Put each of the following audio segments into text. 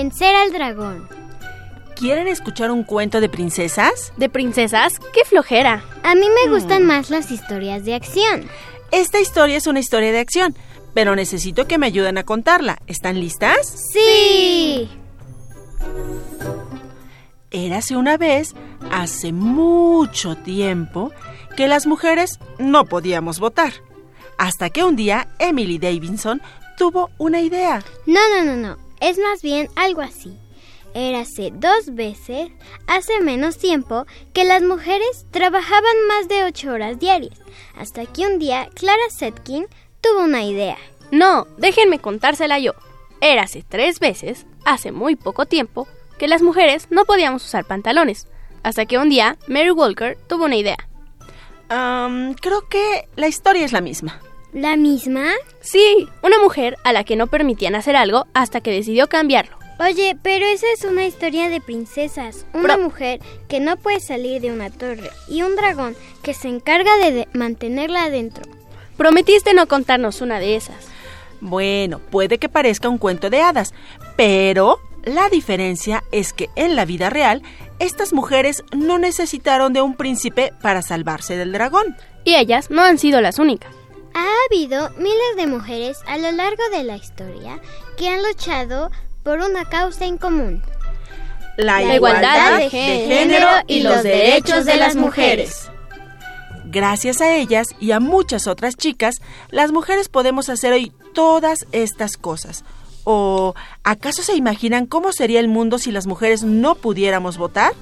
Vencer al dragón. ¿Quieren escuchar un cuento de princesas? ¿De princesas? ¡Qué flojera! A mí me gustan más las historias de acción. Esta historia es una historia de acción, pero necesito que me ayuden a contarla. ¿Están listas? Sí. Érase una vez, hace mucho tiempo, que las mujeres no podíamos votar. Hasta que un día Emily Davidson tuvo una idea. No, no, no, no. Es más bien algo así. Érase dos veces, hace menos tiempo, que las mujeres trabajaban más de ocho horas diarias, hasta que un día Clara Setkin tuvo una idea. No, déjenme contársela yo. Érase tres veces, hace muy poco tiempo, que las mujeres no podíamos usar pantalones, hasta que un día Mary Walker tuvo una idea. Um, creo que la historia es la misma. ¿La misma? Sí, una mujer a la que no permitían hacer algo hasta que decidió cambiarlo. Oye, pero esa es una historia de princesas. Una mujer que no puede salir de una torre y un dragón que se encarga de, de mantenerla adentro. Prometiste no contarnos una de esas. Bueno, puede que parezca un cuento de hadas, pero la diferencia es que en la vida real, estas mujeres no necesitaron de un príncipe para salvarse del dragón. Y ellas no han sido las únicas. Ha habido miles de mujeres a lo largo de la historia que han luchado por una causa en común. La, La igualdad de género y los derechos de las mujeres. Gracias a ellas y a muchas otras chicas, las mujeres podemos hacer hoy todas estas cosas. ¿O acaso se imaginan cómo sería el mundo si las mujeres no pudiéramos votar?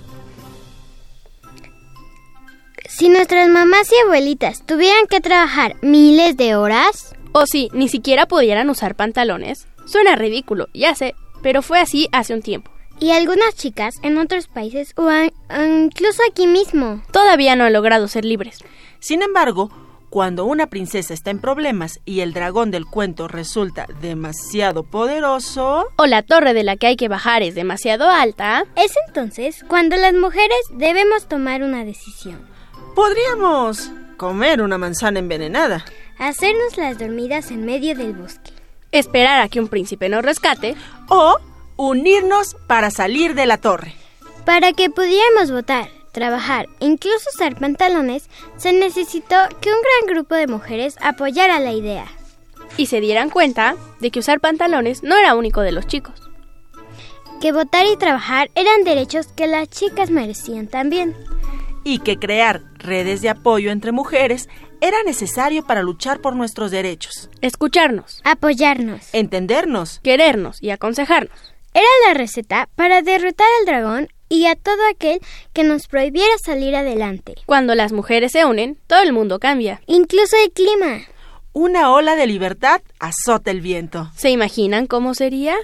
Si nuestras mamás y abuelitas tuvieran que trabajar miles de horas... O si ni siquiera pudieran usar pantalones. Suena ridículo, ya sé, pero fue así hace un tiempo. Y algunas chicas en otros países o incluso aquí mismo. Todavía no han logrado ser libres. Sin embargo, cuando una princesa está en problemas y el dragón del cuento resulta demasiado poderoso... O la torre de la que hay que bajar es demasiado alta. Es entonces cuando las mujeres debemos tomar una decisión. Podríamos comer una manzana envenenada. Hacernos las dormidas en medio del bosque. Esperar a que un príncipe nos rescate. O unirnos para salir de la torre. Para que pudiéramos votar, trabajar e incluso usar pantalones, se necesitó que un gran grupo de mujeres apoyara la idea. Y se dieran cuenta de que usar pantalones no era único de los chicos. Que votar y trabajar eran derechos que las chicas merecían también. Y que crear redes de apoyo entre mujeres era necesario para luchar por nuestros derechos. Escucharnos, Apoyarnos. Entendernos. querernos y aconsejarnos. Era la receta para derrotar al dragón y a todo aquel que nos prohibiera salir adelante. Cuando las mujeres se unen, todo el mundo cambia. Incluso el clima. Una ola de libertad azota el viento. ¿Se imaginan cómo sería?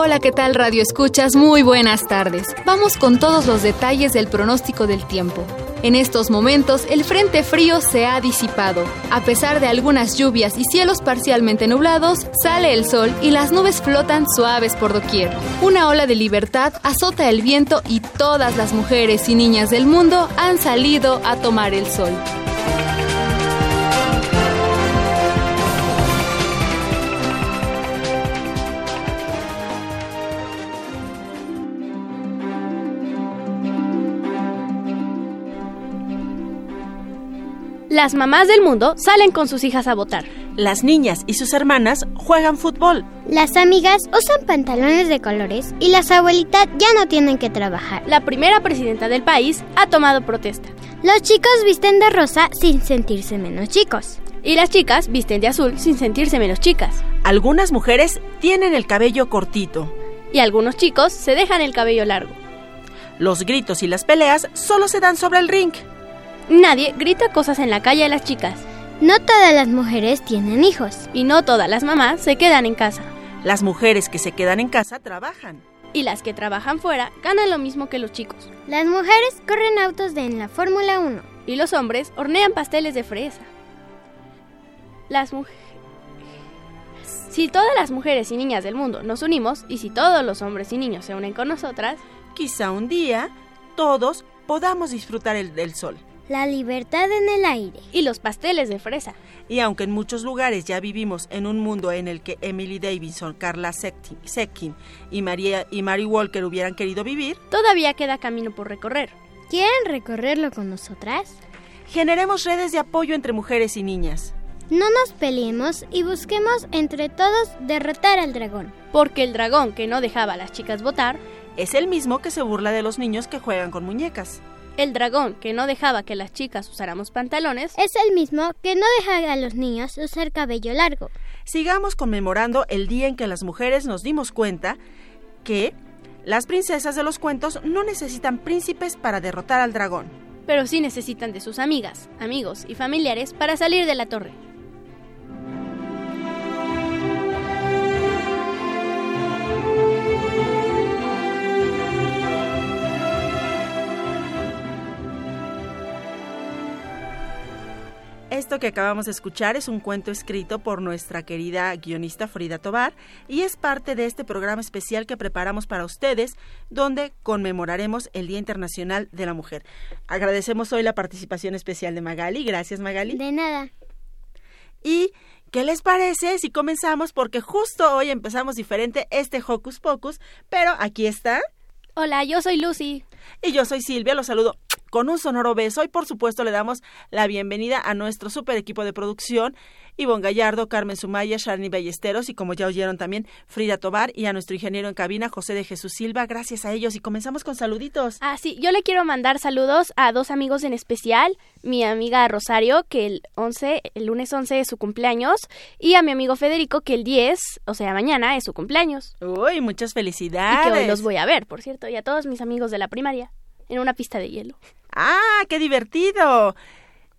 Hola, ¿qué tal Radio Escuchas? Muy buenas tardes. Vamos con todos los detalles del pronóstico del tiempo. En estos momentos el frente frío se ha disipado. A pesar de algunas lluvias y cielos parcialmente nublados, sale el sol y las nubes flotan suaves por doquier. Una ola de libertad azota el viento y todas las mujeres y niñas del mundo han salido a tomar el sol. Las mamás del mundo salen con sus hijas a votar. Las niñas y sus hermanas juegan fútbol. Las amigas usan pantalones de colores y las abuelitas ya no tienen que trabajar. La primera presidenta del país ha tomado protesta. Los chicos visten de rosa sin sentirse menos chicos. Y las chicas visten de azul sin sentirse menos chicas. Algunas mujeres tienen el cabello cortito. Y algunos chicos se dejan el cabello largo. Los gritos y las peleas solo se dan sobre el ring. Nadie grita cosas en la calle a las chicas. No todas las mujeres tienen hijos. Y no todas las mamás se quedan en casa. Las mujeres que se quedan en casa trabajan. Y las que trabajan fuera ganan lo mismo que los chicos. Las mujeres corren autos de en la Fórmula 1. Y los hombres hornean pasteles de fresa. Las mujeres... Si todas las mujeres y niñas del mundo nos unimos y si todos los hombres y niños se unen con nosotras, quizá un día todos podamos disfrutar el del sol la libertad en el aire y los pasteles de fresa. Y aunque en muchos lugares ya vivimos en un mundo en el que Emily Davidson, Carla Setkin y, María, y Mary Walker hubieran querido vivir, todavía queda camino por recorrer. ¿Quieren recorrerlo con nosotras? Generemos redes de apoyo entre mujeres y niñas. No nos peleemos y busquemos entre todos derrotar al dragón. Porque el dragón que no dejaba a las chicas votar es el mismo que se burla de los niños que juegan con muñecas. El dragón que no dejaba que las chicas usáramos pantalones es el mismo que no dejaba a los niños usar cabello largo. Sigamos conmemorando el día en que las mujeres nos dimos cuenta que las princesas de los cuentos no necesitan príncipes para derrotar al dragón. Pero sí necesitan de sus amigas, amigos y familiares para salir de la torre. Esto que acabamos de escuchar es un cuento escrito por nuestra querida guionista Frida Tobar y es parte de este programa especial que preparamos para ustedes donde conmemoraremos el Día Internacional de la Mujer. Agradecemos hoy la participación especial de Magali. Gracias Magali. De nada. Y ¿Qué les parece si comenzamos? Porque justo hoy empezamos diferente este Hocus Pocus, pero aquí está. Hola, yo soy Lucy. Y yo soy Silvia, los saludo con un sonoro beso y por supuesto le damos la bienvenida a nuestro super equipo de producción, Ivonne Gallardo, Carmen Sumaya, Sharni Ballesteros y como ya oyeron también Frida Tobar y a nuestro ingeniero en cabina José de Jesús Silva. Gracias a ellos y comenzamos con saluditos. Ah, sí, yo le quiero mandar saludos a dos amigos en especial, mi amiga Rosario, que el 11, el lunes 11 es su cumpleaños, y a mi amigo Federico, que el 10, o sea, mañana es su cumpleaños. Uy, muchas felicidades. Y que hoy los voy a ver, por cierto, y a todos mis amigos de la primaria, en una pista de hielo. ¡Ah, qué divertido!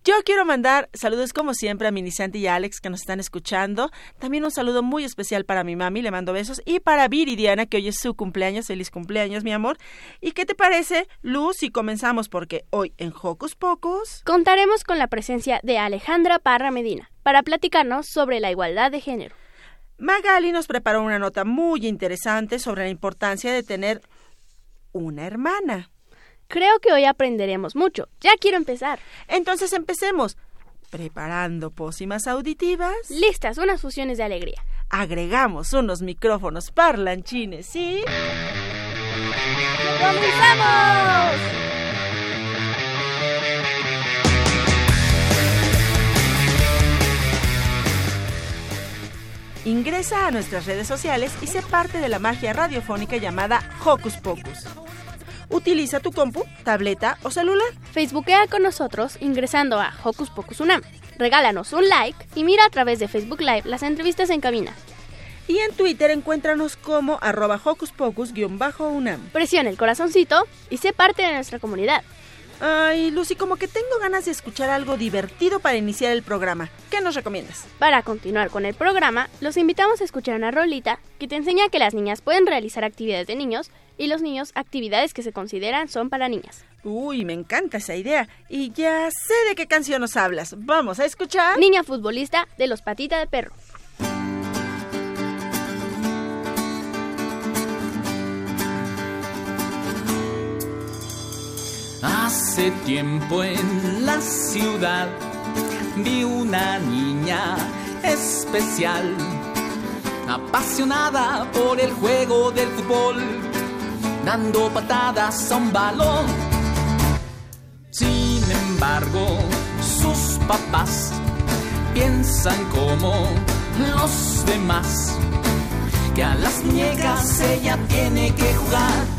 Yo quiero mandar saludos como siempre a Mini Santi y a Alex que nos están escuchando. También un saludo muy especial para mi mami, le mando besos. Y para Viridiana, que hoy es su cumpleaños. Feliz cumpleaños, mi amor. ¿Y qué te parece, Luz, si comenzamos? Porque hoy en Hocus Pocus... Contaremos con la presencia de Alejandra Parra Medina para platicarnos sobre la igualdad de género. Magali nos preparó una nota muy interesante sobre la importancia de tener una hermana. Creo que hoy aprenderemos mucho. Ya quiero empezar. Entonces empecemos. Preparando pócimas auditivas. Listas, unas fusiones de alegría. Agregamos unos micrófonos parlanchines, ¿sí? ¡Comenzamos! Ingresa a nuestras redes sociales y sé parte de la magia radiofónica llamada Hocus Pocus. Utiliza tu compu, tableta o celular. Facebookea con nosotros ingresando a Hocus Pocus Unam. Regálanos un like y mira a través de Facebook Live las entrevistas en cabina. Y en Twitter encuéntranos como arroba Hocus Pocus-UNAM. Presiona el corazoncito y sé parte de nuestra comunidad. Ay, Lucy, como que tengo ganas de escuchar algo divertido para iniciar el programa. ¿Qué nos recomiendas? Para continuar con el programa, los invitamos a escuchar una rolita que te enseña que las niñas pueden realizar actividades de niños y los niños actividades que se consideran son para niñas. Uy, me encanta esa idea. Y ya sé de qué canción nos hablas. Vamos a escuchar. Niña futbolista de los patitas de perro. Hace tiempo en la ciudad vi una niña especial, apasionada por el juego del fútbol, dando patadas a un balón. Sin embargo, sus papás piensan como los demás. Que a las muñecas ella tiene que jugar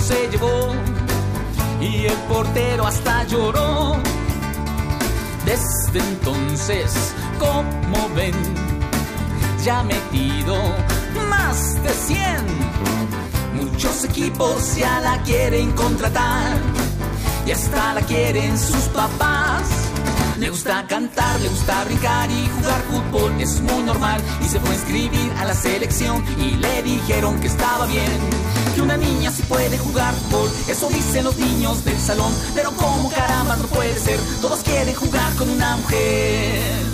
Se llevó y el portero hasta lloró. Desde entonces, como ven, ya metido más de 100. Muchos equipos ya la quieren contratar y hasta la quieren sus papás. Le gusta cantar, le gusta brincar y jugar fútbol, es muy normal. Y se fue a inscribir a la selección y le dijeron que estaba bien. Que una niña sí puede jugar fútbol, eso dicen los niños del salón. Pero como caramba no puede ser, todos quieren jugar con una mujer.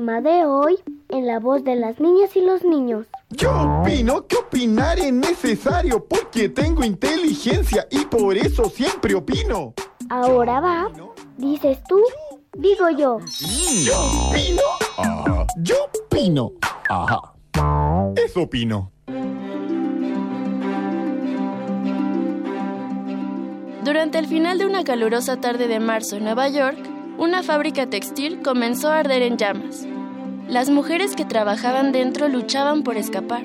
De hoy en la voz de las niñas y los niños. Yo opino que opinar es necesario porque tengo inteligencia y por eso siempre opino. Ahora va, dices tú, digo yo. Yo opino. Ajá. Yo opino. Ajá. Eso opino. Durante el final de una calurosa tarde de marzo en Nueva York, una fábrica textil comenzó a arder en llamas. Las mujeres que trabajaban dentro luchaban por escapar.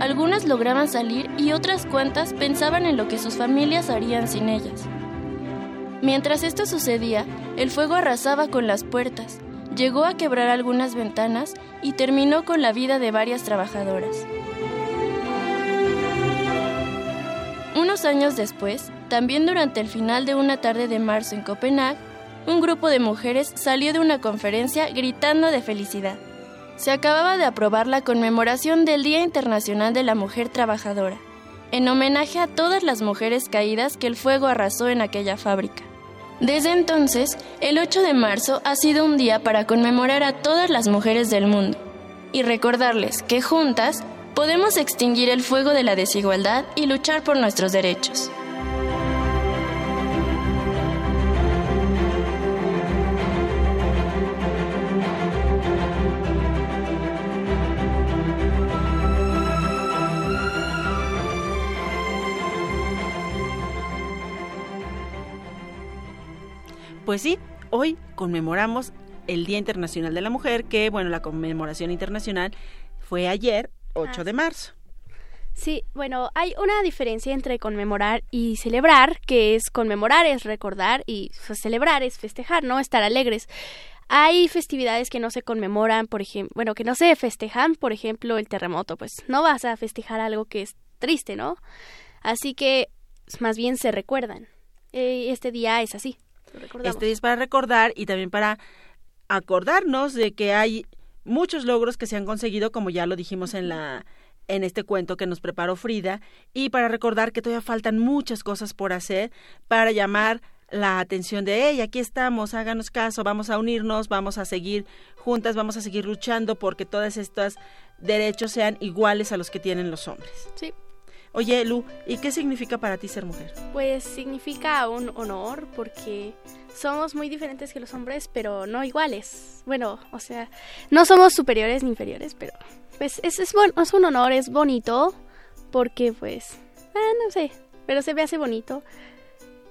Algunas lograban salir y otras cuantas pensaban en lo que sus familias harían sin ellas. Mientras esto sucedía, el fuego arrasaba con las puertas, llegó a quebrar algunas ventanas y terminó con la vida de varias trabajadoras. Unos años después, también durante el final de una tarde de marzo en Copenhague, un grupo de mujeres salió de una conferencia gritando de felicidad. Se acababa de aprobar la conmemoración del Día Internacional de la Mujer Trabajadora, en homenaje a todas las mujeres caídas que el fuego arrasó en aquella fábrica. Desde entonces, el 8 de marzo ha sido un día para conmemorar a todas las mujeres del mundo y recordarles que juntas podemos extinguir el fuego de la desigualdad y luchar por nuestros derechos. Pues sí, hoy conmemoramos el Día Internacional de la Mujer, que bueno, la conmemoración internacional fue ayer, 8 de marzo. Sí, bueno, hay una diferencia entre conmemorar y celebrar, que es conmemorar es recordar y celebrar es festejar, ¿no? Estar alegres. Hay festividades que no se conmemoran, por ejemplo, bueno, que no se festejan, por ejemplo, el terremoto, pues no vas a festejar algo que es triste, ¿no? Así que más bien se recuerdan. Eh, este día es así. Este es para recordar y también para acordarnos de que hay muchos logros que se han conseguido, como ya lo dijimos en la en este cuento que nos preparó Frida, y para recordar que todavía faltan muchas cosas por hacer para llamar la atención de ella. Aquí estamos, háganos caso, vamos a unirnos, vamos a seguir juntas, vamos a seguir luchando porque todos estos derechos sean iguales a los que tienen los hombres. Sí. Oye, Lu, ¿y qué significa para ti ser mujer? Pues significa un honor porque somos muy diferentes que los hombres, pero no iguales. Bueno, o sea, no somos superiores ni inferiores, pero pues es, es, es un honor, es bonito, porque pues, ah, no sé, pero se ve hace bonito,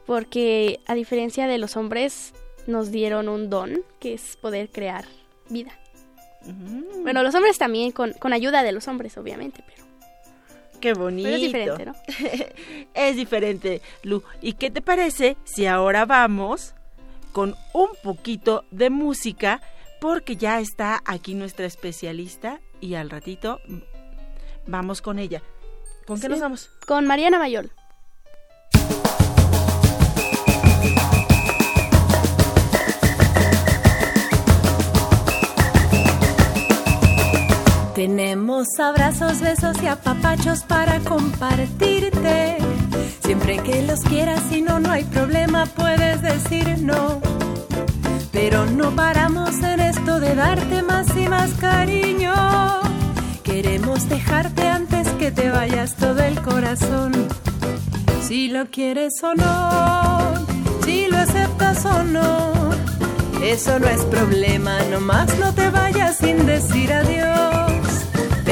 porque a diferencia de los hombres, nos dieron un don, que es poder crear vida. Bueno, los hombres también, con, con ayuda de los hombres, obviamente, pero... Qué bonito. Pero es diferente, ¿no? es diferente, Lu. ¿Y qué te parece si ahora vamos con un poquito de música? Porque ya está aquí nuestra especialista y al ratito vamos con ella. ¿Con qué Sí. nos vamos? Con Mariana Mayol. Tenemos abrazos, besos y apapachos para compartirte. Siempre que los quieras, si no, no hay problema, puedes decir no. Pero no paramos en esto de darte más y más cariño. Queremos dejarte antes que te vayas todo el corazón. Si lo quieres o no, si lo aceptas o no. Eso no es problema, nomás no te vayas sin decir adiós.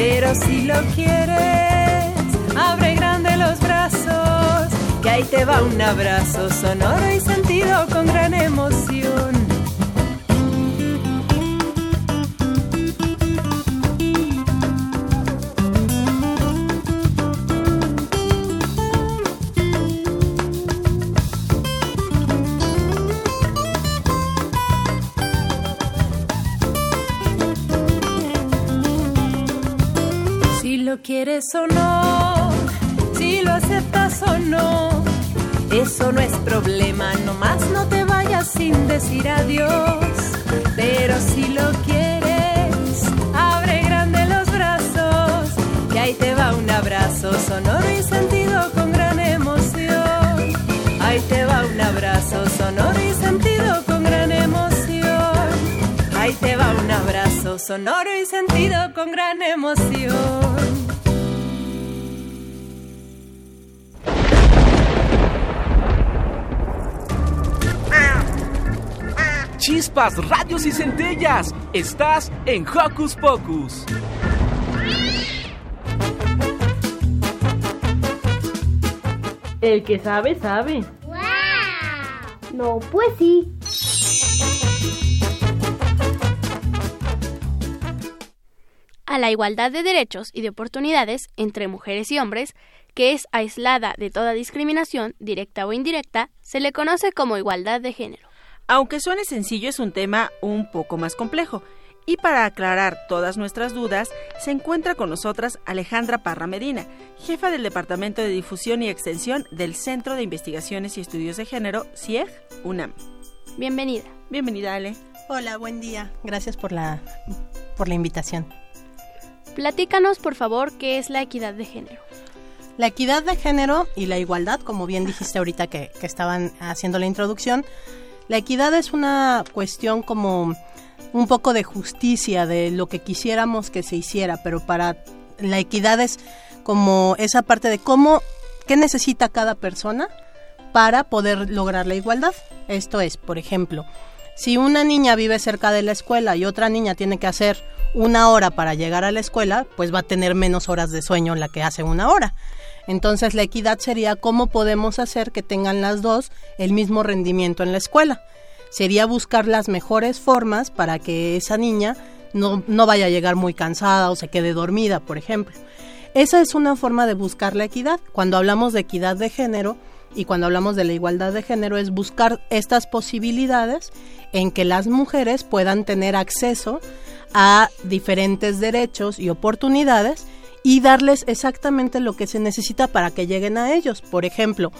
Pero si lo quieres, abre grande los brazos, que ahí te va un abrazo sonoro y sentido con gran emoción. Si lo quieres o no, si lo aceptas o no, eso no es problema, nomás no te vayas sin decir adiós. Pero si lo quieres, abre grande los brazos, que ahí te va un abrazo sonoro y sentido con gran emoción. Ahí te va un abrazo sonoro y sentido con gran emoción. Ahí te va un abrazo sonoro y sentido con gran emoción. Chispas, radios y centellas. Estás en Hocus Pocus. El que sabe, sabe. No, pues sí. A la igualdad de derechos y de oportunidades entre mujeres y hombres, que es aislada de toda discriminación, directa o indirecta, se le conoce como igualdad de género. Aunque suene sencillo, es un tema un poco más complejo. Y para aclarar todas nuestras dudas, se encuentra con nosotras Alejandra Parra Medina, jefa del Departamento de Difusión y Extensión del Centro de Investigaciones y Estudios de Género, CIEG, UNAM. Bienvenida. Bienvenida, Ale. Hola, buen día. Gracias por la, por la invitación. Platícanos, por favor, qué es la equidad de género. La equidad de género y la igualdad, como bien dijiste ahorita que, que estaban haciendo la introducción, la equidad es una cuestión como un poco de justicia, de lo que quisiéramos que se hiciera, pero para la equidad es como esa parte de cómo, qué necesita cada persona para poder lograr la igualdad. Esto es, por ejemplo, si una niña vive cerca de la escuela y otra niña tiene que hacer una hora para llegar a la escuela, pues va a tener menos horas de sueño la que hace una hora. Entonces la equidad sería cómo podemos hacer que tengan las dos el mismo rendimiento en la escuela. Sería buscar las mejores formas para que esa niña no, no vaya a llegar muy cansada o se quede dormida, por ejemplo. Esa es una forma de buscar la equidad. Cuando hablamos de equidad de género y cuando hablamos de la igualdad de género es buscar estas posibilidades en que las mujeres puedan tener acceso a diferentes derechos y oportunidades y darles exactamente lo que se necesita para que lleguen a ellos. Por ejemplo,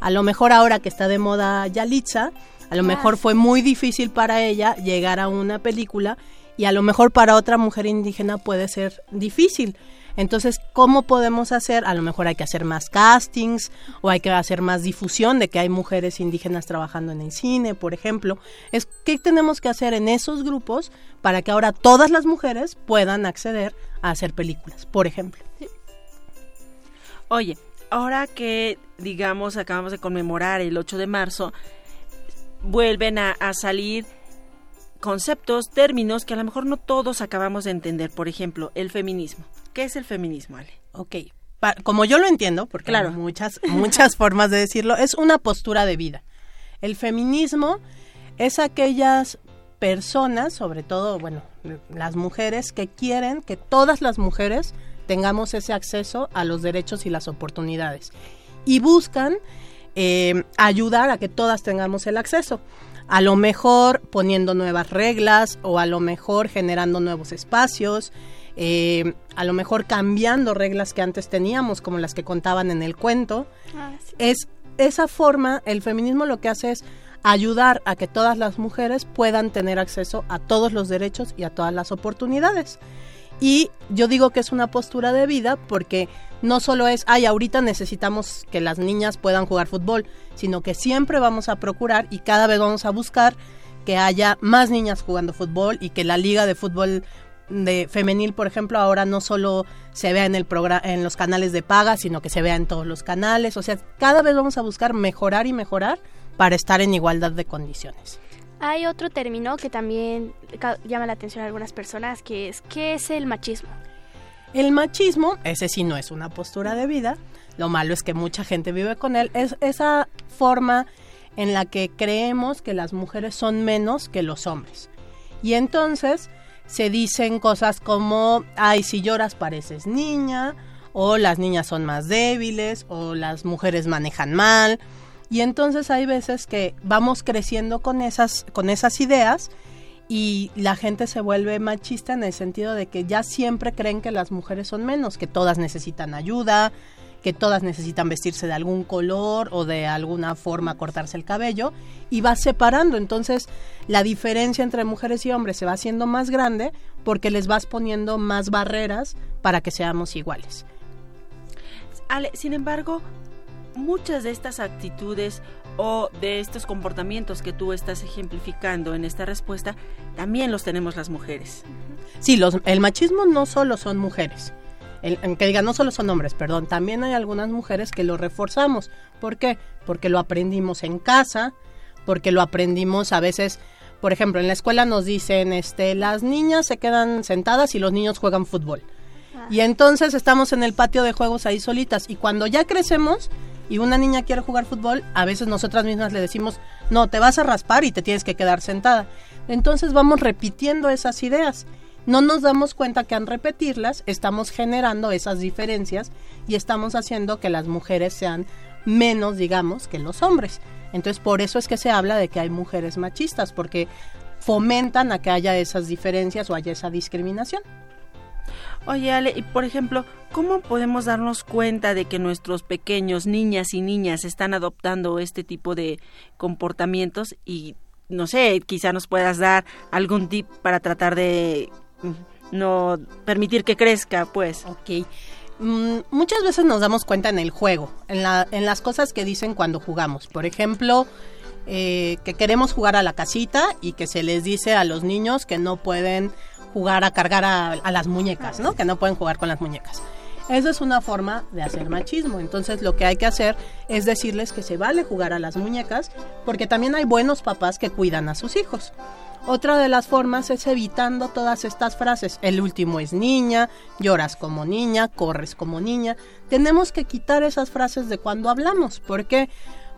a lo mejor ahora que está de moda Yalitza, A lo mejor fue muy difícil para ella llegar a una película y a lo mejor para otra mujer indígena puede ser difícil. Entonces, ¿cómo podemos hacer? A lo mejor hay que hacer más castings o hay que hacer más difusión de que hay mujeres indígenas trabajando en el cine, por ejemplo. Es qué tenemos que hacer en esos grupos para que ahora todas las mujeres puedan acceder a hacer películas, por ejemplo. Oye, ahora que digamos acabamos de conmemorar el 8 de marzo, vuelven a, a salir conceptos, términos que a lo mejor no todos acabamos de entender. Por ejemplo, el feminismo. ¿Qué es el feminismo, Ale? Ok, como yo lo entiendo, porque claro. hay muchas, muchas formas de decirlo, es una postura de vida. El feminismo es aquellas personas, sobre todo, bueno, las mujeres, que quieren que todas las mujeres tengamos ese acceso a los derechos y las oportunidades. Y buscan eh, ayudar a que todas tengamos el acceso. A lo mejor poniendo nuevas reglas o a lo mejor generando nuevos espacios, eh, a lo mejor cambiando reglas que antes teníamos, como las que contaban en el cuento. Ah, es esa forma, el feminismo lo que hace es ayudar a que todas las mujeres puedan tener acceso a todos los derechos y a todas las oportunidades. Y yo digo que es una postura de vida porque no solo es, ay, ahorita necesitamos que las niñas puedan jugar fútbol, sino que siempre vamos a procurar y cada vez vamos a buscar que haya más niñas jugando fútbol y que la liga de fútbol de femenil, por ejemplo, ahora no solo se vea en el en los canales de paga, sino que se vea en todos los canales. O sea, cada vez vamos a buscar mejorar y mejorar para estar en igualdad de condiciones. Hay otro término que también llama la atención a algunas personas, que es ¿qué es el machismo? El machismo, ese sí no es una postura de vida, lo malo es que mucha gente vive con él, es esa forma en la que creemos que las mujeres son menos que los hombres. Y entonces se dicen cosas como, ay, si lloras pareces niña, o las niñas son más débiles, o las mujeres manejan mal. Y entonces hay veces que vamos creciendo con esas, con esas ideas y la gente se vuelve machista en el sentido de que ya siempre creen que las mujeres son menos, que todas necesitan ayuda, que todas necesitan vestirse de algún color o de alguna forma cortarse el cabello y va separando. Entonces la diferencia entre mujeres y hombres se va haciendo más grande porque les vas poniendo más barreras para que seamos iguales. Ale, sin embargo, muchas de estas actitudes o de estos comportamientos que tú estás ejemplificando en esta respuesta, también los tenemos las mujeres. Sí, los, el machismo no solo son mujeres que diga, no solo son hombres, perdón, también hay algunas mujeres que lo reforzamos. ¿Por qué? Porque lo aprendimos en casa, porque lo aprendimos a veces, por ejemplo, en la escuela nos dicen, este, las niñas se quedan sentadas y los niños juegan fútbol. Ah. Y entonces estamos en el patio de juegos ahí solitas y cuando ya crecemos y una niña quiere jugar fútbol, a veces nosotras mismas le decimos, no, te vas a raspar y te tienes que quedar sentada. Entonces vamos repitiendo esas ideas no nos damos cuenta que al repetirlas estamos generando esas diferencias y estamos haciendo que las mujeres sean menos, digamos, que los hombres. Entonces, por eso es que se habla de que hay mujeres machistas, porque fomentan a que haya esas diferencias o haya esa discriminación. Oye, Ale, y por ejemplo, ¿cómo podemos darnos cuenta de que nuestros pequeños niñas y niñas están adoptando este tipo de comportamientos y no sé, quizá nos puedas dar algún tip para tratar de no permitir que crezca, pues. Ok. Mm, muchas veces nos damos cuenta en el juego, en, la, en las cosas que dicen cuando jugamos. Por ejemplo, eh, que queremos jugar a la casita y que se les dice a los niños que no pueden jugar a cargar a, a las muñecas, ¿no? Que no pueden jugar con las muñecas. Esa es una forma de hacer machismo. Entonces lo que hay que hacer es decirles que se vale jugar a las muñecas porque también hay buenos papás que cuidan a sus hijos. Otra de las formas es evitando todas estas frases. El último es niña, lloras como niña, corres como niña. Tenemos que quitar esas frases de cuando hablamos. ¿Por qué?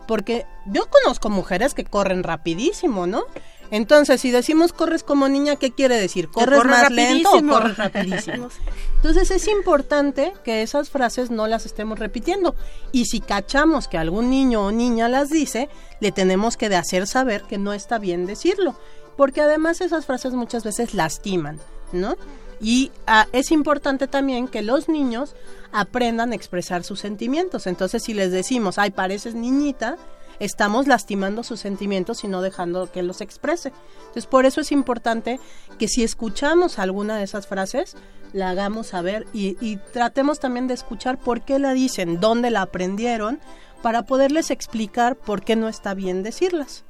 Porque yo conozco mujeres que corren rapidísimo, ¿no? Entonces, si decimos corres como niña, ¿qué quiere decir? ¿Corres más lento o corres rapidísimo? Entonces es importante que esas frases no las estemos repitiendo. Y si cachamos que algún niño o niña las dice, le tenemos que hacer saber que no está bien decirlo porque además esas frases muchas veces lastiman, ¿no? Y ah, es importante también que los niños aprendan a expresar sus sentimientos. Entonces, si les decimos, ay, pareces niñita, estamos lastimando sus sentimientos y no dejando que los exprese. Entonces, por eso es importante que si escuchamos alguna de esas frases, la hagamos saber y, y tratemos también de escuchar por qué la dicen, dónde la aprendieron, para poderles explicar por qué no está bien decirlas.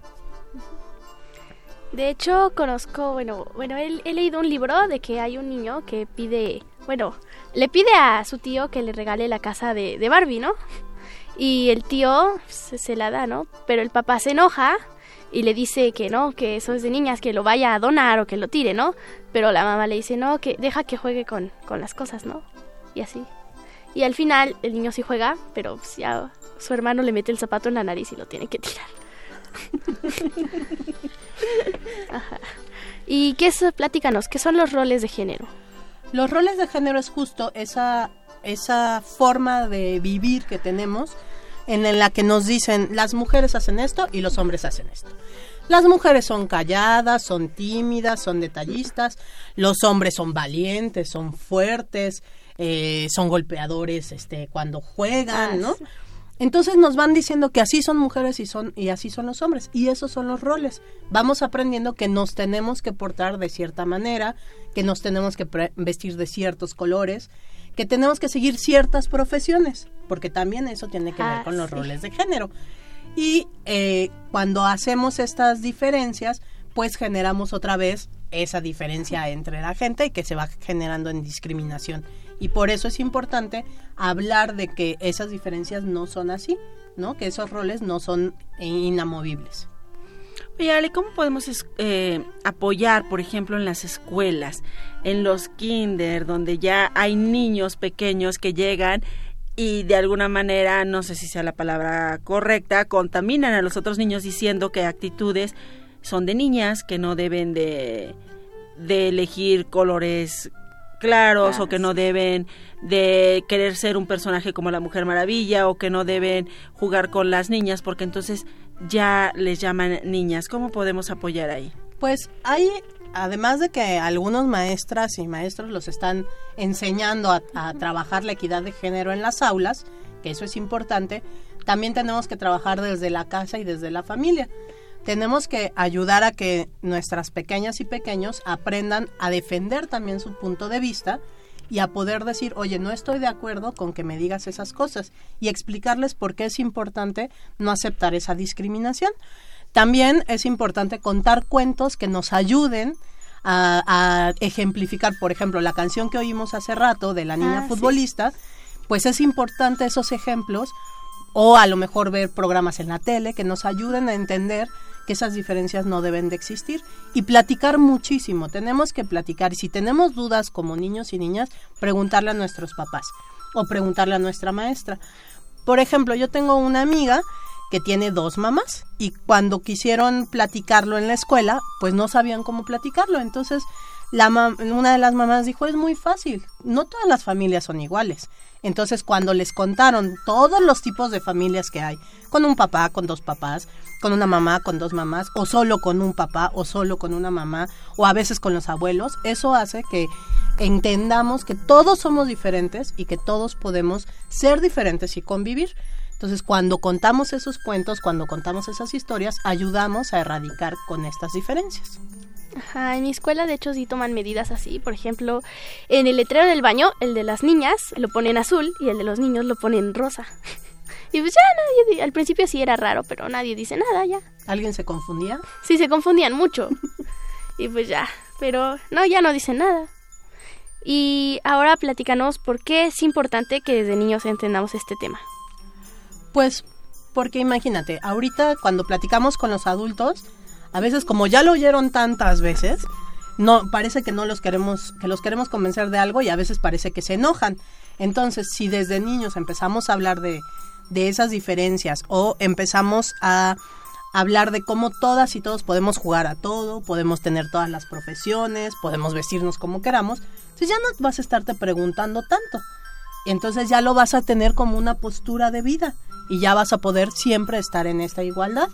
De hecho, conozco, bueno, bueno, he, leído un libro de que hay un niño que pide, bueno, le pide a su tío que le regale la casa de, de Barbie, ¿no? Y el tío se, se, la da, ¿no? Pero el papá se enoja y le dice que no, que eso es de niñas, que lo vaya a donar o que lo tire, ¿no? Pero la mamá le dice, no, que deja que juegue con, con las cosas, ¿no? Y así. Y al final el niño sí juega, pero pues ya su hermano le mete el zapato en la nariz y lo tiene que tirar. Ajá. ¿Y qué es? Platícanos, ¿qué son los roles de género? Los roles de género es justo esa, esa forma de vivir que tenemos en la que nos dicen las mujeres hacen esto y los hombres hacen esto. Las mujeres son calladas, son tímidas, son detallistas, los hombres son valientes, son fuertes, eh, son golpeadores este, cuando juegan, ¿no? Entonces nos van diciendo que así son mujeres y son y así son los hombres y esos son los roles. Vamos aprendiendo que nos tenemos que portar de cierta manera, que nos tenemos que vestir de ciertos colores, que tenemos que seguir ciertas profesiones, porque también eso tiene que ver con los roles de género. Y eh, cuando hacemos estas diferencias, pues generamos otra vez esa diferencia entre la gente que se va generando en discriminación. Y por eso es importante hablar de que esas diferencias no son así, ¿no? Que esos roles no son inamovibles. Oye, Ale, ¿cómo podemos eh, apoyar, por ejemplo, en las escuelas, en los kinder, donde ya hay niños pequeños que llegan y de alguna manera, no sé si sea la palabra correcta, contaminan a los otros niños diciendo que actitudes son de niñas, que no deben de, de elegir colores claros o que no deben de querer ser un personaje como la Mujer Maravilla o que no deben jugar con las niñas porque entonces ya les llaman niñas. ¿Cómo podemos apoyar ahí? Pues hay, además de que algunos maestras y maestros los están enseñando a, a trabajar la equidad de género en las aulas, que eso es importante, también tenemos que trabajar desde la casa y desde la familia tenemos que ayudar a que nuestras pequeñas y pequeños aprendan a defender también su punto de vista y a poder decir, oye, no estoy de acuerdo con que me digas esas cosas y explicarles por qué es importante no aceptar esa discriminación. También es importante contar cuentos que nos ayuden a, ejemplificar, por ejemplo, la canción que oímos hace rato de la niña ah, futbolista, pues es importante esos ejemplos o a lo mejor ver programas en la tele que nos ayuden a entender que esas diferencias no deben de existir y platicar muchísimo. Tenemos que platicar y si tenemos dudas como niños y niñas, preguntarle a nuestros papás o preguntarle a nuestra maestra. Por ejemplo, yo tengo una amiga que tiene dos mamás y cuando quisieron platicarlo en la escuela, pues no sabían cómo platicarlo. Entonces, la una de las mamás dijo, es muy fácil, no todas las familias son iguales. Entonces, cuando les contaron todos los tipos de familias que hay, con un papá, con dos papás, con una mamá, con dos mamás, o solo con un papá, o solo con una mamá, o a veces con los abuelos, eso hace que entendamos que todos somos diferentes y que todos podemos ser diferentes y convivir. Entonces, cuando contamos esos cuentos, cuando contamos esas historias, ayudamos a erradicar con estas diferencias. Ajá, en mi escuela de hecho sí toman medidas así. Por ejemplo, en el letrero del baño, el de las niñas lo ponen azul y el de los niños lo ponen rosa. Y pues ya nadie, al principio sí era raro, pero nadie dice nada ya. ¿Alguien se confundía? Sí, se confundían mucho. y pues ya, pero no, ya no dicen nada. Y ahora platícanos por qué es importante que desde niños entendamos este tema. Pues porque imagínate, ahorita cuando platicamos con los adultos, a veces como ya lo oyeron tantas veces, no parece que no los queremos que los queremos convencer de algo y a veces parece que se enojan. Entonces, si desde niños empezamos a hablar de, de esas diferencias o empezamos a hablar de cómo todas y todos podemos jugar a todo, podemos tener todas las profesiones, podemos vestirnos como queramos, entonces ya no vas a estarte preguntando tanto. Entonces ya lo vas a tener como una postura de vida y ya vas a poder siempre estar en esta igualdad.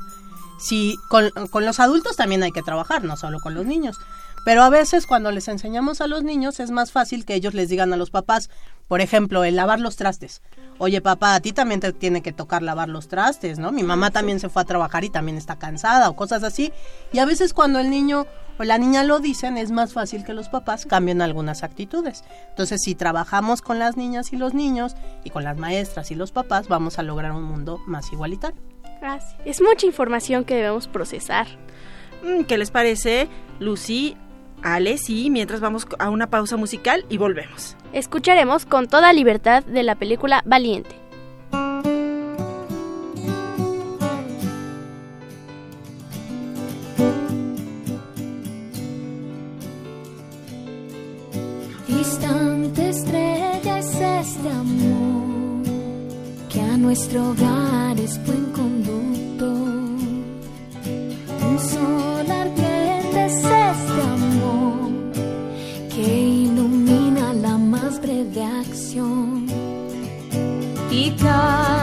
Si con, con los adultos también hay que trabajar, no solo con los niños, Pero a veces cuando les enseñamos a los niños es más fácil que ellos les digan a los papás, por ejemplo, el lavar los trastes. Oye papá, a ti también te tiene que tocar lavar los trastes, ¿no? Mi mamá también se fue a trabajar y también está cansada o cosas así. Y a veces cuando el niño o la niña lo dicen es más fácil que los papás cambien algunas actitudes. Entonces si trabajamos con las niñas y los niños y con las maestras y los papás vamos a lograr un mundo más igualitario. Gracias. Es mucha información que debemos procesar. Mm, ¿Qué les parece, Lucy? Ale, sí, mientras vamos a una pausa musical y volvemos. Escucharemos con toda libertad de la película Valiente. Distante estrella es este amor que a nuestro hogar es buen conducto. Un sol ardiente es este amor breve acción. Y cada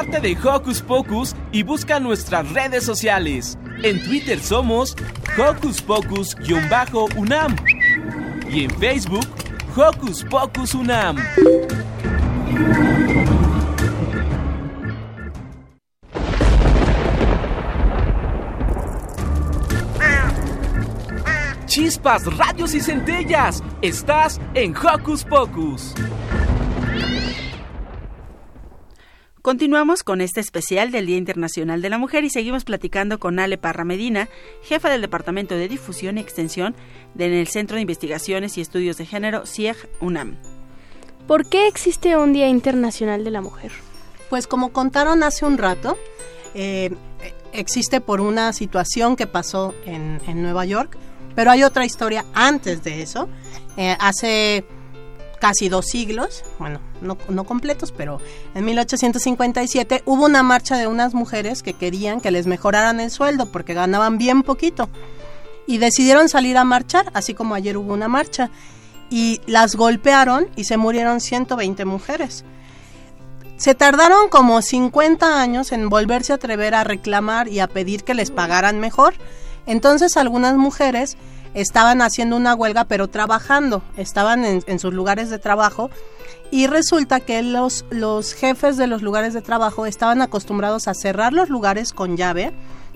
Parte de Hocus Pocus y busca nuestras redes sociales. En Twitter somos Hocus Pocus-UNAM y en Facebook Hocus Pocus UNAM. Chispas, radios y centellas. Estás en Hocus Pocus. Continuamos con este especial del Día Internacional de la Mujer y seguimos platicando con Ale Parra Medina, jefa del Departamento de Difusión y Extensión del el Centro de Investigaciones y Estudios de Género, CIEG UNAM. ¿Por qué existe un Día Internacional de la Mujer? Pues como contaron hace un rato, eh, existe por una situación que pasó en, en Nueva York, pero hay otra historia antes de eso. Eh, hace casi dos siglos, bueno, no, no completos, pero en 1857 hubo una marcha de unas mujeres que querían que les mejoraran el sueldo porque ganaban bien poquito y decidieron salir a marchar, así como ayer hubo una marcha. y las golpearon y se murieron 120 mujeres. Se tardaron como 50 años en volverse a atrever a reclamar y a pedir que les pagaran mejor. Entonces algunas mujeres estaban haciendo una huelga pero trabajando, estaban en, en sus lugares de trabajo y resulta que los, los jefes de los lugares de trabajo estaban acostumbrados a cerrar los lugares con llave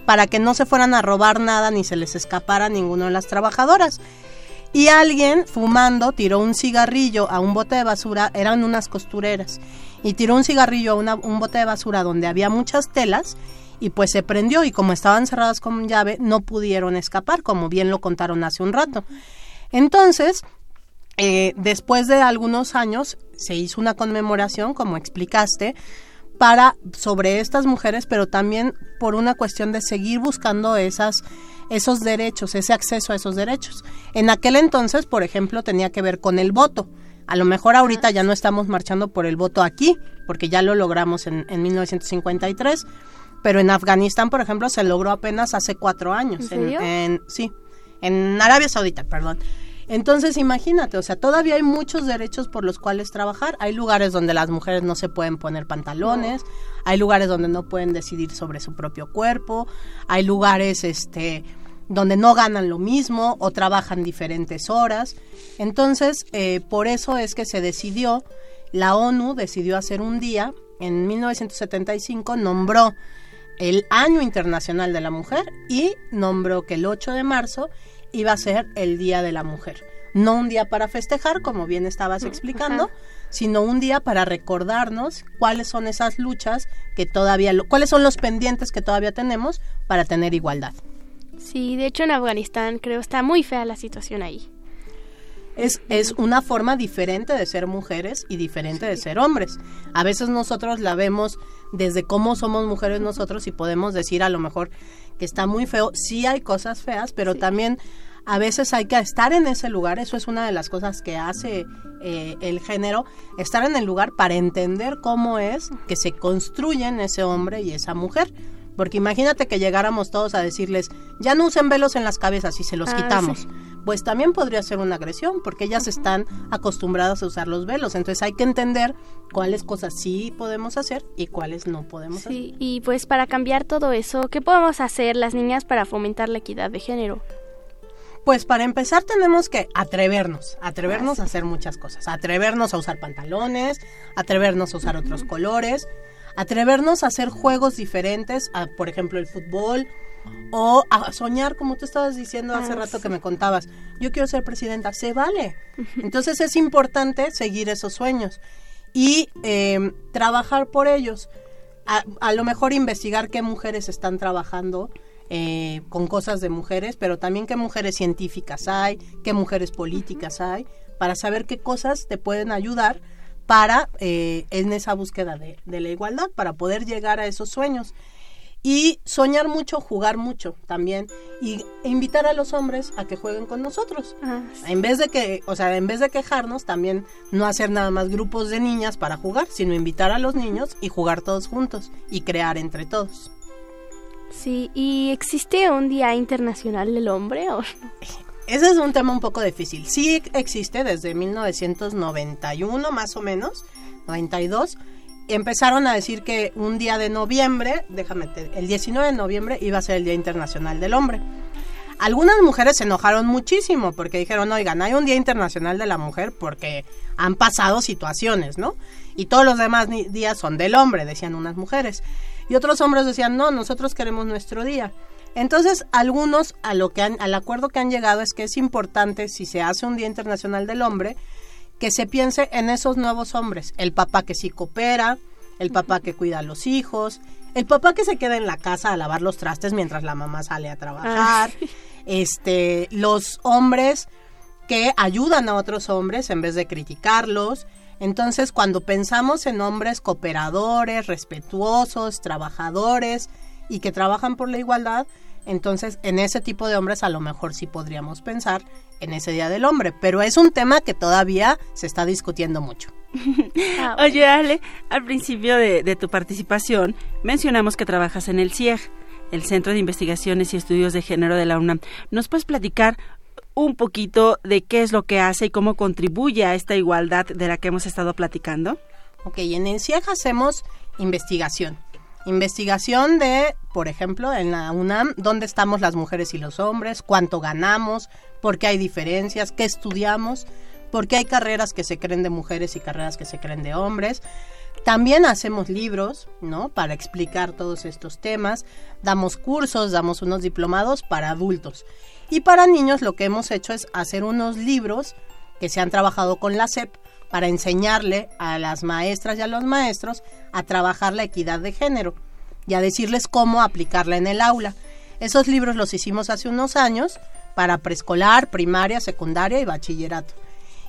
para que no se fueran a robar nada ni se les escapara a ninguno de las trabajadoras. Y alguien fumando tiró un cigarrillo a un bote de basura, eran unas costureras, y tiró un cigarrillo a una- un bote de basura donde había muchas telas y pues se prendió y como estaban cerradas con llave no pudieron escapar, como bien lo contaron hace un rato. Entonces, eh, después de algunos años se hizo una conmemoración, como explicaste, para sobre estas mujeres, pero también por una cuestión de seguir buscando esas esos derechos, ese acceso a esos derechos. En aquel entonces, por ejemplo, tenía que ver con el voto. A lo mejor ahorita ya no estamos marchando por el voto aquí, porque ya lo logramos en, en 1953, pero en Afganistán, por ejemplo, se logró apenas hace cuatro años. ¿En en- sí, en Arabia Saudita, perdón. Entonces, imagínate, o sea, todavía hay muchos derechos por los cuales trabajar. Hay lugares donde las mujeres no se pueden poner pantalones, hay lugares donde no pueden decidir sobre su propio cuerpo, hay lugares este donde no ganan lo mismo o trabajan diferentes horas. Entonces, eh, por eso es que se decidió, la ONU decidió hacer un día, en 1975 nombró el Año Internacional de la Mujer y nombró que el 8 de marzo iba a ser el Día de la Mujer. No un día para festejar, como bien estabas explicando, sino un día para recordarnos cuáles son esas luchas que todavía, cuáles son los pendientes que todavía tenemos para tener igualdad. Sí, de hecho en Afganistán creo está muy fea la situación ahí. Es, es una forma diferente de ser mujeres y diferente de ser hombres. A veces nosotros la vemos desde cómo somos mujeres nosotros y podemos decir a lo mejor que está muy feo. Sí hay cosas feas, pero también a veces hay que estar en ese lugar. Eso es una de las cosas que hace eh, el género, estar en el lugar para entender cómo es que se construyen ese hombre y esa mujer. Porque imagínate que llegáramos todos a decirles, ya no usen velos en las cabezas y se los Ah, quitamos sí. pues también podría ser una agresión, porque ellas están acostumbradas a usar los velos. Entonces hay que entender cuáles cosas sí podemos hacer y cuáles no podemos hacer. Sí, y pues para cambiar todo eso, ¿qué podemos hacer las niñas para fomentar la equidad de género? Pues para empezar tenemos que atrevernos, atrevernos a hacer muchas cosas, atrevernos a usar pantalones, atrevernos a usar otros colores, atrevernos a hacer juegos diferentes, a, por ejemplo el fútbol, o a soñar, como tú estabas diciendo hace Ah, rato sí. que me contabas, yo quiero ser presidenta, se vale. Entonces es importante seguir esos sueños y eh, trabajar por ellos. A, a lo mejor investigar qué mujeres están trabajando eh, con cosas de mujeres, pero también qué mujeres científicas hay, qué mujeres políticas hay, para saber qué cosas te pueden ayudar para eh, en esa búsqueda de, de la igualdad, para poder llegar a esos sueños. Y soñar mucho, jugar mucho también. Y invitar a los hombres a que jueguen con nosotros. En vez de que, o sea, en vez de quejarnos, también no hacer nada más grupos de niñas para jugar, sino invitar a los niños y jugar todos juntos y crear entre todos. Sí, ¿y existe un Día Internacional del Hombre o no? Ese es un tema un poco difícil. Sí existe desde 1991 más o menos, 92. Empezaron a decir que un día de noviembre, déjame, el 19 de noviembre iba a ser el Día Internacional del Hombre. Algunas mujeres se enojaron muchísimo porque dijeron, oigan, hay un Día Internacional de la Mujer porque han pasado situaciones, ¿no? Y todos los demás días son del hombre, decían unas mujeres. Y otros hombres decían, no, nosotros queremos nuestro día. Entonces, algunos a lo que han- al acuerdo que han llegado es que es importante, si se hace un Día Internacional del Hombre, que se piense en esos nuevos hombres. El papá que sí coopera, el papá que cuida a los hijos, el papá que se queda en la casa a lavar los trastes mientras la mamá sale a trabajar, este, los hombres que ayudan a otros hombres en vez de criticarlos. Entonces, cuando pensamos en hombres cooperadores, respetuosos, trabajadores y que trabajan por la igualdad, entonces en ese tipo de hombres a lo mejor sí podríamos pensar en ese Día del Hombre, pero es un tema que todavía se está discutiendo mucho. Oye, Ale, al principio de, de tu participación mencionamos que trabajas en el CIEG, el Centro de Investigaciones y Estudios de Género de la UNAM. ¿Nos puedes platicar un poquito de qué es lo que hace y cómo contribuye a esta igualdad de la que hemos estado platicando? Ok, en el CIEG hacemos investigación. Investigación de, por ejemplo, en la UNAM, dónde estamos las mujeres y los hombres, cuánto ganamos, por qué hay diferencias, qué estudiamos, por qué hay carreras que se creen de mujeres y carreras que se creen de hombres. También hacemos libros, ¿no? Para explicar todos estos temas. Damos cursos, damos unos diplomados para adultos. Y para niños lo que hemos hecho es hacer unos libros que se han trabajado con la SEP para enseñarle a las maestras y a los maestros a trabajar la equidad de género y a decirles cómo aplicarla en el aula. Esos libros los hicimos hace unos años para preescolar, primaria, secundaria y bachillerato.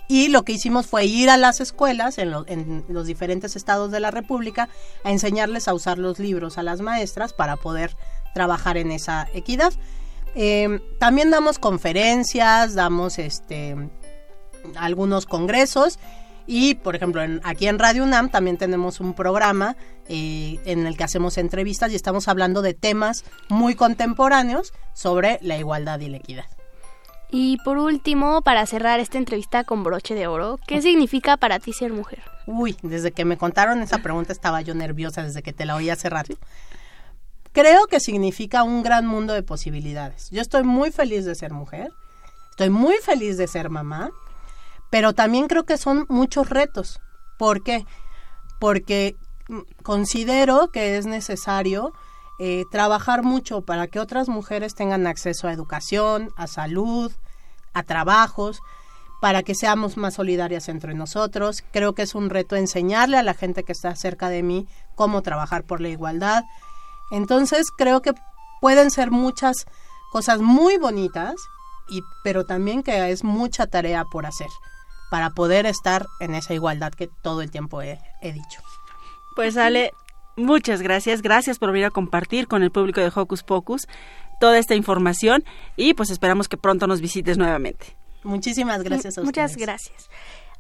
Y lo que hicimos fue ir a las escuelas en, lo- en los diferentes estados de la República a enseñarles a usar los libros a las maestras para poder trabajar en esa equidad. Eh, también damos conferencias, damos este algunos congresos y, por ejemplo, en- aquí en Radio UNAM también tenemos un programa eh, en el que hacemos entrevistas y estamos hablando de temas muy contemporáneos sobre la igualdad y la equidad. Y por último, para cerrar esta entrevista con broche de oro, ¿qué significa para ti ser mujer? Uy, desde que me contaron esa pregunta estaba yo nerviosa desde que te la oí hace rato. Creo que significa un gran mundo de posibilidades. Yo estoy muy feliz de ser mujer, estoy muy feliz de ser mamá, pero también creo que son muchos retos. ¿Por qué? Porque considero que es necesario eh, trabajar mucho para que otras mujeres tengan acceso a educación, a salud, a trabajos, para que seamos más solidarias entre nosotros. Creo que es un reto enseñarle a la gente que está cerca de mí cómo trabajar por la igualdad. Entonces creo que pueden ser muchas cosas muy bonitas, y, pero también que es mucha tarea por hacer para poder estar en esa igualdad que todo el tiempo he, he dicho. Pues Ale, muchas gracias. Gracias por venir a compartir con el público de Hocus Pocus toda esta información y pues esperamos que pronto nos visites nuevamente. Muchísimas gracias a ustedes. Muchas gracias.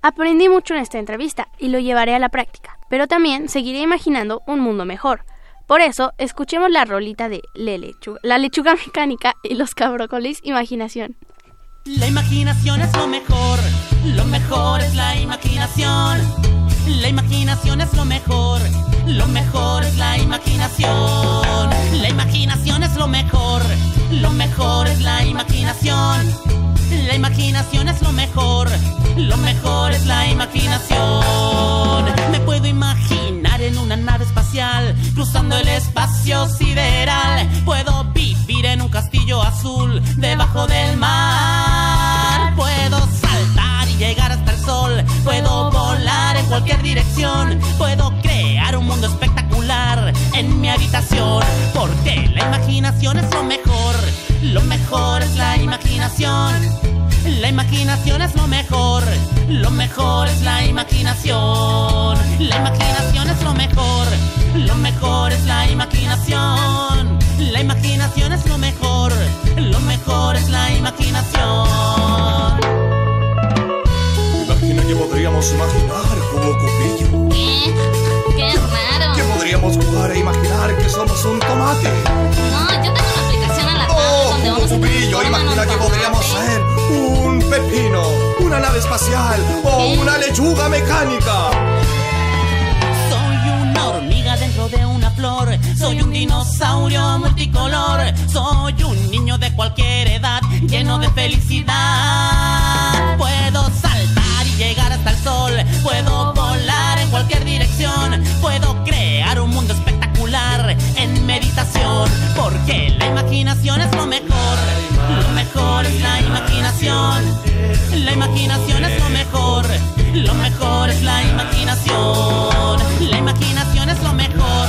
Aprendí mucho en esta entrevista y lo llevaré a la práctica, pero también seguiré imaginando un mundo mejor. Por eso, escuchemos la rolita de Le Lechuga- La Lechuga Mecánica y los Cabrócolis Imaginación. La imaginación es lo mejor, lo mejor es la imaginación. La imaginación es lo mejor, lo mejor es la imaginación. La imaginación es lo mejor, lo mejor es la imaginación. La imaginación es lo mejor, lo mejor es la imaginación. Me puedo imaginar en una nave espacial, cruzando el espacio sideral. Puedo vivir en un castillo azul, debajo del mar. Puedo volar en cualquier dirección. Puedo crear un mundo espectacular en mi habitación. Porque la imaginación es lo mejor. Lo mejor es la imaginación. La imaginación es lo mejor, lo mejor es la imaginación. La imaginación es lo mejor, lo mejor es la imaginación. La imaginación es lo mejor, lo mejor es la imaginación. Que podríamos imaginar como cupillo. ¿Qué? ¡Qué raro! Que podríamos jugar a imaginar que somos un tomate. No, yo tengo una aplicación en la tablet Oh, donde como vamos a cupillo, imagina que podríamos ser un pepino, una nave espacial o una lechuga mecánica. Soy una hormiga dentro de una flor. Soy un dinosaurio multicolor. Soy un niño de cualquier edad lleno de felicidad. Puedo volar en cualquier dirección. Puedo crear un mundo espectacular en meditación. Porque la imaginación es lo mejor. Lo mejor es la imaginación. La imaginación es lo mejor. Lo mejor es la imaginación. La imaginación es lo mejor.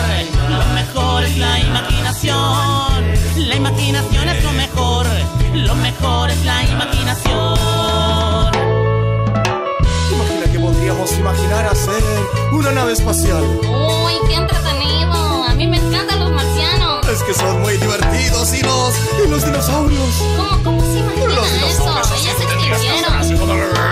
Lo mejor es la imaginación. La imaginación es lo mejor. Lo mejor es la imaginación. Podríamos imaginar hacer una nave espacial. Uy, qué entretenido. A mí me encantan los marcianos. Es que son muy divertidos y los, y los dinosaurios. ¿Cómo, cómo se imagina Los eso? Ellos se extinguieron.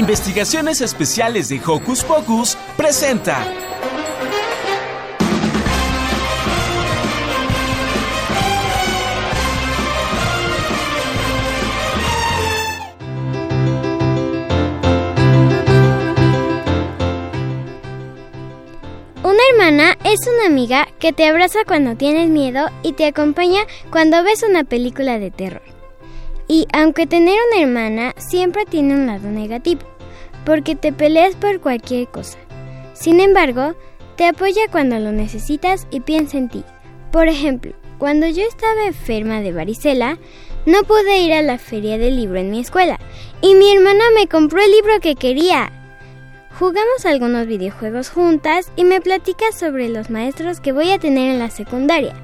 Investigaciones Especiales de Hocus Pocus presenta. Una hermana es una amiga que te abraza cuando tienes miedo y te acompaña cuando ves una película de terror. Y aunque tener una hermana siempre tiene un lado negativo, porque te peleas por cualquier cosa. Sin embargo, te apoya cuando lo necesitas y piensa en ti. Por ejemplo, cuando yo estaba enferma de varicela, no pude ir a la feria del libro en mi escuela y mi hermana me compró el libro que quería. Jugamos algunos videojuegos juntas y me platica sobre los maestros que voy a tener en la secundaria.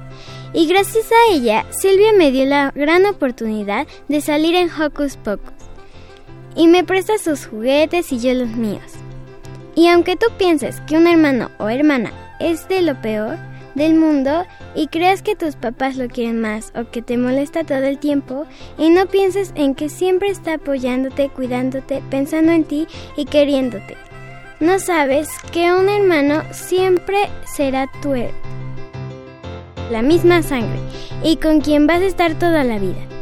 Y gracias a ella, Silvia me dio la gran oportunidad de salir en Hocus Pocus. Y me presta sus juguetes y yo los míos. Y aunque tú pienses que un hermano o hermana es de lo peor del mundo y creas que tus papás lo quieren más o que te molesta todo el tiempo y no pienses en que siempre está apoyándote, cuidándote, pensando en ti y queriéndote. No sabes que un hermano siempre será tu la misma sangre y con quien vas a estar toda la vida.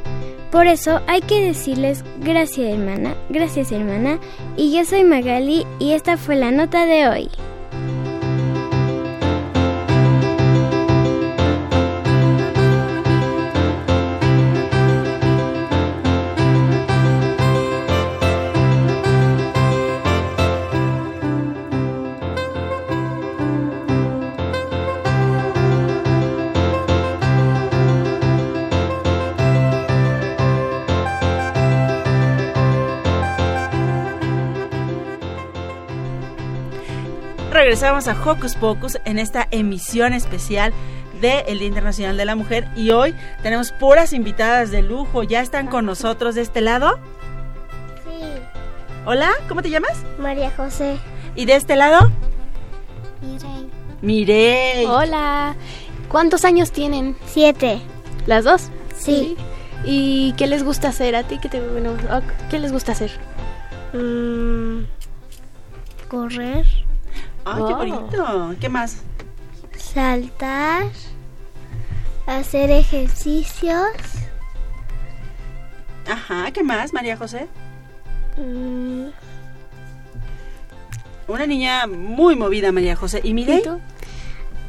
Por eso hay que decirles gracias hermana, gracias hermana y yo soy Magali y esta fue la nota de hoy. Regresamos a Hocus Pocus en esta emisión especial del Día Internacional de la Mujer y hoy tenemos puras invitadas de lujo. ¿Ya están con nosotros de este lado? Sí. Hola, ¿cómo te llamas? María José. ¿Y de este lado? Miren. Mirey. Hola. ¿Cuántos años tienen? Siete. ¿Las dos? Sí. ¿Y qué les gusta hacer a ti? ¿Qué, te, bueno, ok, ¿qué les gusta hacer? correr, Ay, qué bonito. ¿Qué más? saltar, hacer ejercicios, Ajá, ¿qué más, María José? mm, Una niña muy movida, María José. ¿Y tú?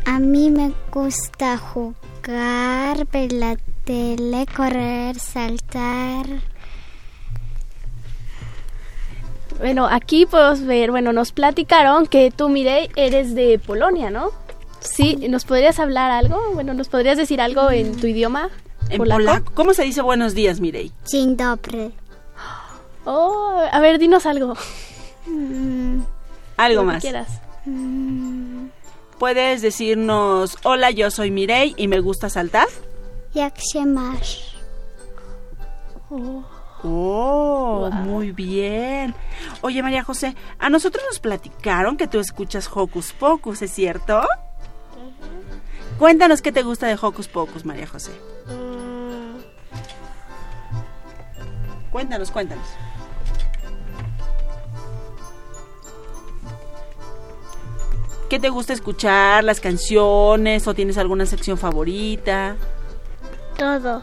A mí me gusta jugar, ver la tele, correr, saltar. Bueno, aquí podemos ver, bueno, nos platicaron que tú, Mirey, eres de Polonia, ¿no? Sí, ¿nos podrías hablar algo? Bueno, ¿nos podrías decir algo en tu idioma? En polaco. ¿Cómo se dice buenos días, Mirey? Dzień dobry. Oh, a ver, dinos algo. Algo Lo que más. quieras. ¿Puedes decirnos, hola, yo soy Mirey y me gusta saltar? Jak się masz? Oh, muy bien. Oye, María José, a nosotros nos platicaron que tú escuchas Hocus Pocus, ¿es cierto? Cuéntanos qué te gusta de Hocus Pocus, María José. Cuéntanos, cuéntanos. ¿Qué te gusta escuchar? ¿Las canciones? ¿O tienes alguna sección favorita? Todo.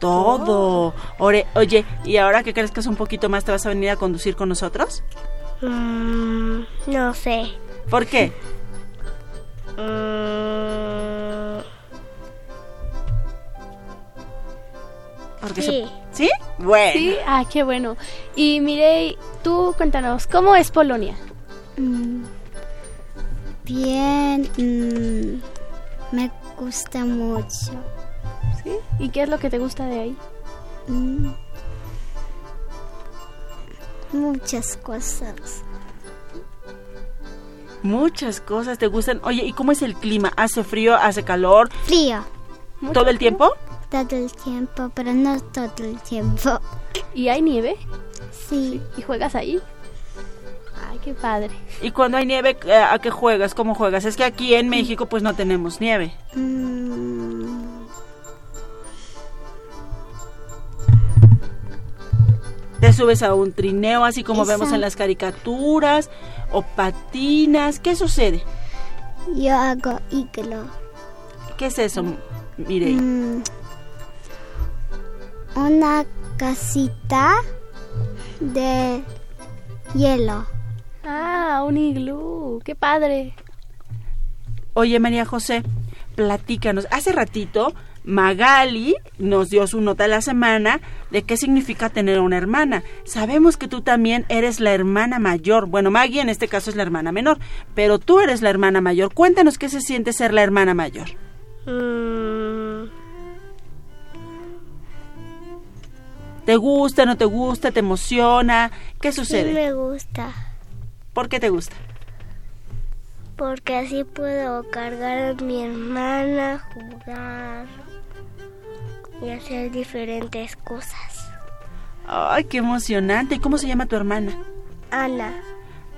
Todo. Ore- oye, ¿y ahora que crezcas un poquito más te vas a venir a conducir con nosotros? Mm, no sé. ¿Por qué? Mm, Porque Sí. se- ¿Sí? Bueno. Sí, ah, qué bueno. Y Mirey, tú cuéntanos, ¿cómo es Polonia? mm, bien. mm, me gusta mucho. ¿Sí? ¿Y qué es lo que te gusta de ahí? Mm, muchas cosas. Muchas cosas te gustan. Oye, ¿y cómo es el clima? ¿Hace frío? ¿Hace calor? Frío. ¿Todo el tiempo? Todo el tiempo, pero no todo el tiempo. ¿Y hay nieve? Sí. ¿Y juegas ahí? Ay, qué padre. ¿Y cuando hay nieve, eh, a qué juegas? ¿Cómo juegas? Es que aquí en México pues no tenemos nieve. Mm, subes a un trineo así como vemos en las caricaturas o patinas? ¿Qué sucede? Yo hago iglo. ¿Qué es eso, Mirei? Mm, una casita de hielo. Ah, un iglú. Qué padre. Oye, María José, platícanos. Hace ratito Magali nos dio su nota de la semana de qué significa tener una hermana. Sabemos que tú también eres la hermana mayor. Bueno, Maggie en este caso es la hermana menor, pero tú eres la hermana mayor. Cuéntanos qué se siente ser la hermana mayor. Mm, ¿Te gusta, no te gusta, te emociona? ¿Qué Sí sucede? me gusta, ¿Por qué te gusta? porque así puedo cargar a mi hermana, jugar y hacer diferentes cosas. Ay, qué emocionante. ¿Y cómo se llama tu hermana? Ana,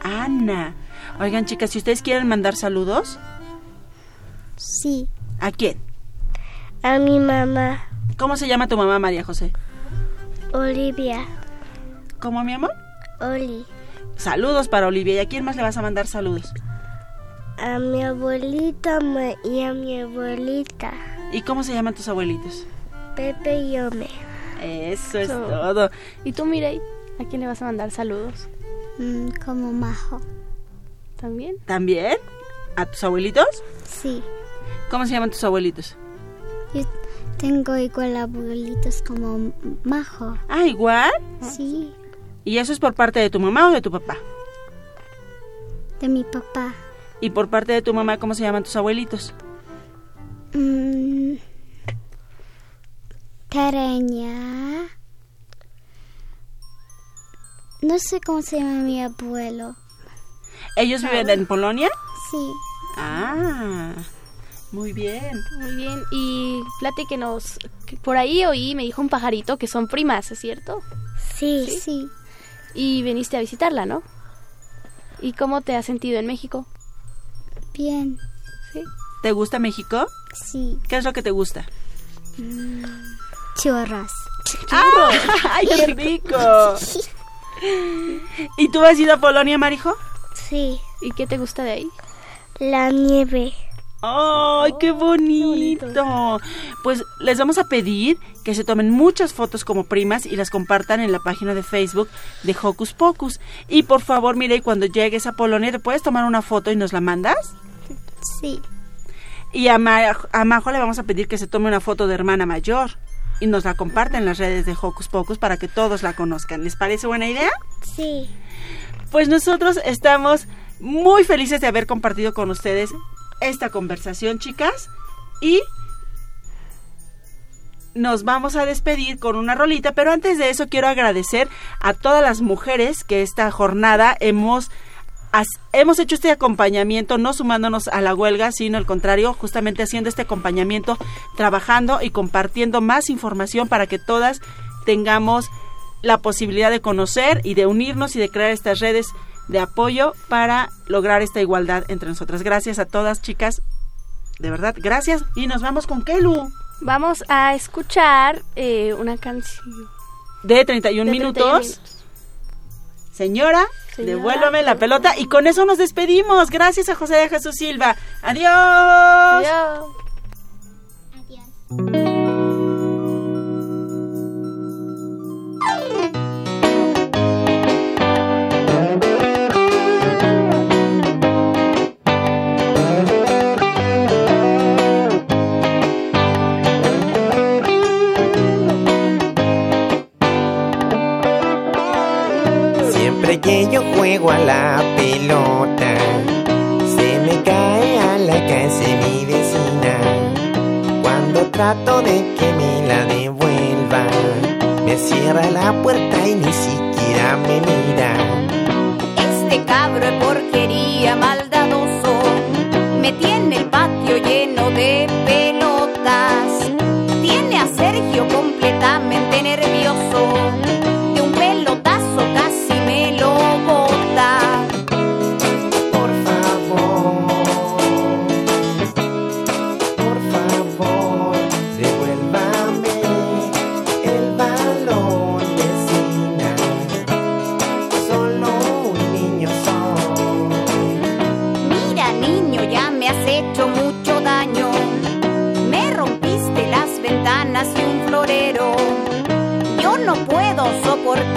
Ana. Oigan, chicas, si ustedes quieren mandar saludos, sí, ¿a quién? a mi mamá, ¿Cómo se llama tu mamá, María José? Olivia, ¿Cómo, mi amor? Oli, Saludos para Olivia. ¿Y a quién más le vas a mandar saludos? a mi abuelita ma- y a mi abuelita, ¿Y cómo se llaman tus abuelitos? Pepe y Ome. Eso es So- todo. ¿Y tú, Mirei? ¿A quién le vas a mandar saludos? Mm, como Majo, ¿También? ¿También? ¿A tus abuelitos? sí. ¿Cómo se llaman tus abuelitos? Yo tengo igual abuelitos como Majo. Ah, igual. Sí, ¿Y eso es por parte de tu mamá o de tu papá? de mi papá. ¿Y por parte de tu mamá cómo se llaman tus abuelitos? Mm, Tereña. No sé cómo se llama mi abuelo. ¿Ellos viven en Polonia? Sí. Ah, muy bien. Muy bien. Y platíquenos. que Por ahí oí, me dijo un pajarito que son primas, ¿es cierto? Sí, sí. Y viniste a visitarla, ¿no? ¿Y cómo te has sentido en México? Bien. Sí. ¿Te gusta México? Sí. ¿Qué es lo que te gusta? Mm, churros. ¡Ah! ¡Ay, qué rico! ¿Y tú has ido a Polonia, Marijo? Sí. ¿Y qué te gusta de ahí? La nieve. ¡Ay, qué bonito! Pues les vamos a pedir que se tomen muchas fotos como primas y las compartan en la página de Facebook de Hocus Pocus. Y por favor, mire, cuando llegues a Polonia, ¿te puedes tomar una foto y nos la mandas? Sí. Y a, Ma- a Majo le vamos a pedir que se tome una foto de hermana mayor y nos la comparta en las redes de Hocus Pocus para que todos la conozcan. ¿Les parece buena idea? Sí. Pues nosotros estamos muy felices de haber compartido con ustedes esta conversación, chicas. Y nos vamos a despedir con una rolita, pero antes de eso quiero agradecer a todas las mujeres que esta jornada hemos hemos hecho este acompañamiento no sumándonos a la huelga, sino al contrario, justamente haciendo este acompañamiento, trabajando y compartiendo más información para que todas tengamos la posibilidad de conocer y de unirnos y de crear estas redes de apoyo para lograr esta igualdad entre nosotras. Gracias a todas, chicas. De verdad, gracias. Y nos vamos con Kelu. Vamos a escuchar eh, una canción. De 31 De 31 minutos. Señora, Señora, devuélvame la pelota. Y con eso nos despedimos. Gracias a José de Jesús Silva. Adiós. Adiós. Siempre a la pelota, se me cae a la casa de mi vecina. Cuando trato de que me la devuelva, me cierra la puerta y ni siquiera me mira. Este cabro es porquería maldadoso. Me tiene el patio lleno de pelotas. Tiene a Sergio completamente nervioso.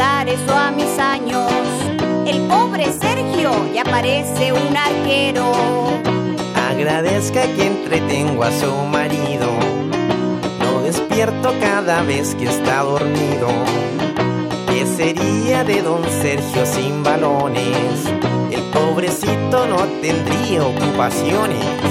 Eso a mis años. El pobre Sergio ya parece un arquero. Agradezca que entretengo a su marido. Lo despierto cada vez que está dormido. ¿Qué sería de don Sergio sin balones? El pobrecito no tendría ocupaciones.